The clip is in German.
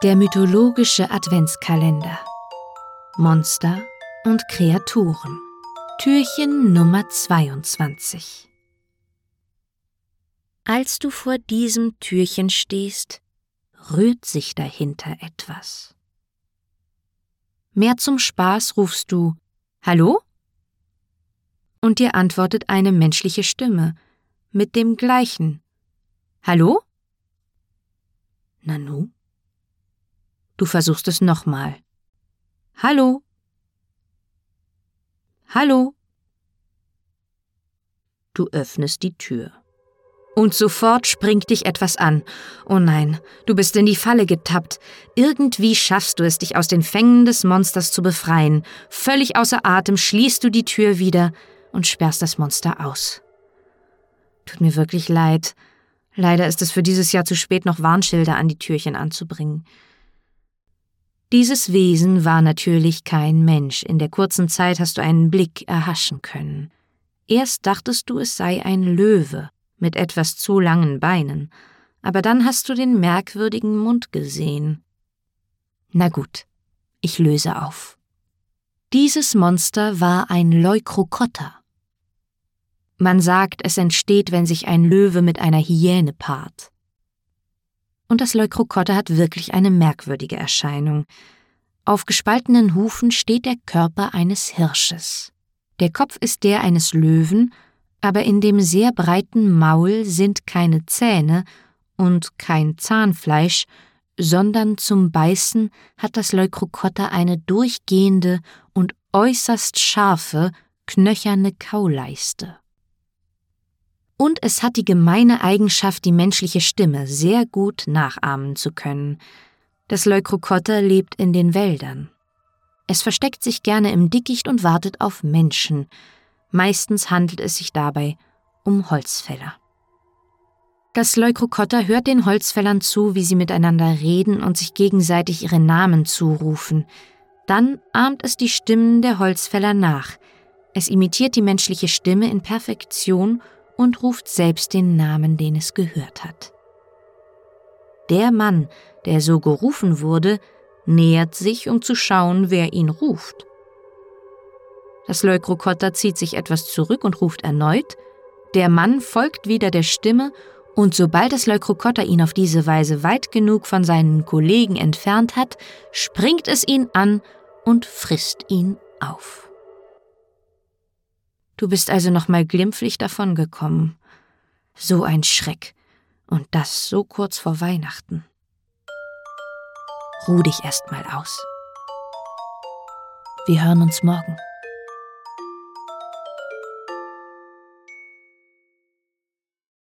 Der mythologische Adventskalender. Monster und Kreaturen. Türchen Nummer 22. Als du vor diesem Türchen stehst, rührt sich dahinter etwas. Mehr zum Spaß rufst du Hallo? Und dir antwortet eine menschliche Stimme mit dem gleichen Hallo? Nanu? Du versuchst es nochmal. Hallo? Hallo? Du öffnest die Tür. Und sofort springt dich etwas an. Oh nein, du bist in die Falle getappt. Irgendwie schaffst du es, dich aus den Fängen des Monsters zu befreien. Völlig außer Atem schließt du die Tür wieder und sperrst das Monster aus. Tut mir wirklich leid. Leider ist es für dieses Jahr zu spät, noch Warnschilder an die Türchen anzubringen. Dieses Wesen war natürlich kein Mensch, in der kurzen Zeit hast du einen Blick erhaschen können. Erst dachtest du, es sei ein Löwe mit etwas zu langen Beinen, aber dann hast du den merkwürdigen Mund gesehen. Na gut, ich löse auf. Dieses Monster war ein Leukrokotter. Man sagt, es entsteht, wenn sich ein Löwe mit einer Hyäne paart. Und das Leukokotte hat wirklich eine merkwürdige Erscheinung. Auf gespaltenen Hufen steht der Körper eines Hirsches. Der Kopf ist der eines Löwen, aber in dem sehr breiten Maul sind keine Zähne und kein Zahnfleisch, sondern zum Beißen hat das Leukokotter eine durchgehende und äußerst scharfe, knöcherne Kauleiste. Und es hat die gemeine Eigenschaft, die menschliche Stimme sehr gut nachahmen zu können. Das Leukokotter lebt in den Wäldern. Es versteckt sich gerne im Dickicht und wartet auf Menschen. Meistens handelt es sich dabei um Holzfäller. Das Leukokotter hört den Holzfällern zu, wie sie miteinander reden und sich gegenseitig ihre Namen zurufen. Dann ahmt es die Stimmen der Holzfäller nach. Es imitiert die menschliche Stimme in Perfektion und ruft selbst den Namen, den es gehört hat. Der Mann, der so gerufen wurde, nähert sich, um zu schauen, wer ihn ruft. Das Leukrokotter zieht sich etwas zurück und ruft erneut, der Mann folgt wieder der Stimme, und sobald das Leukrokotter ihn auf diese Weise weit genug von seinen Kollegen entfernt hat, springt es ihn an und frisst ihn auf. Du bist also noch mal glimpflich davongekommen. So ein Schreck. Und das so kurz vor Weihnachten. Ruh dich erst mal aus. Wir hören uns morgen.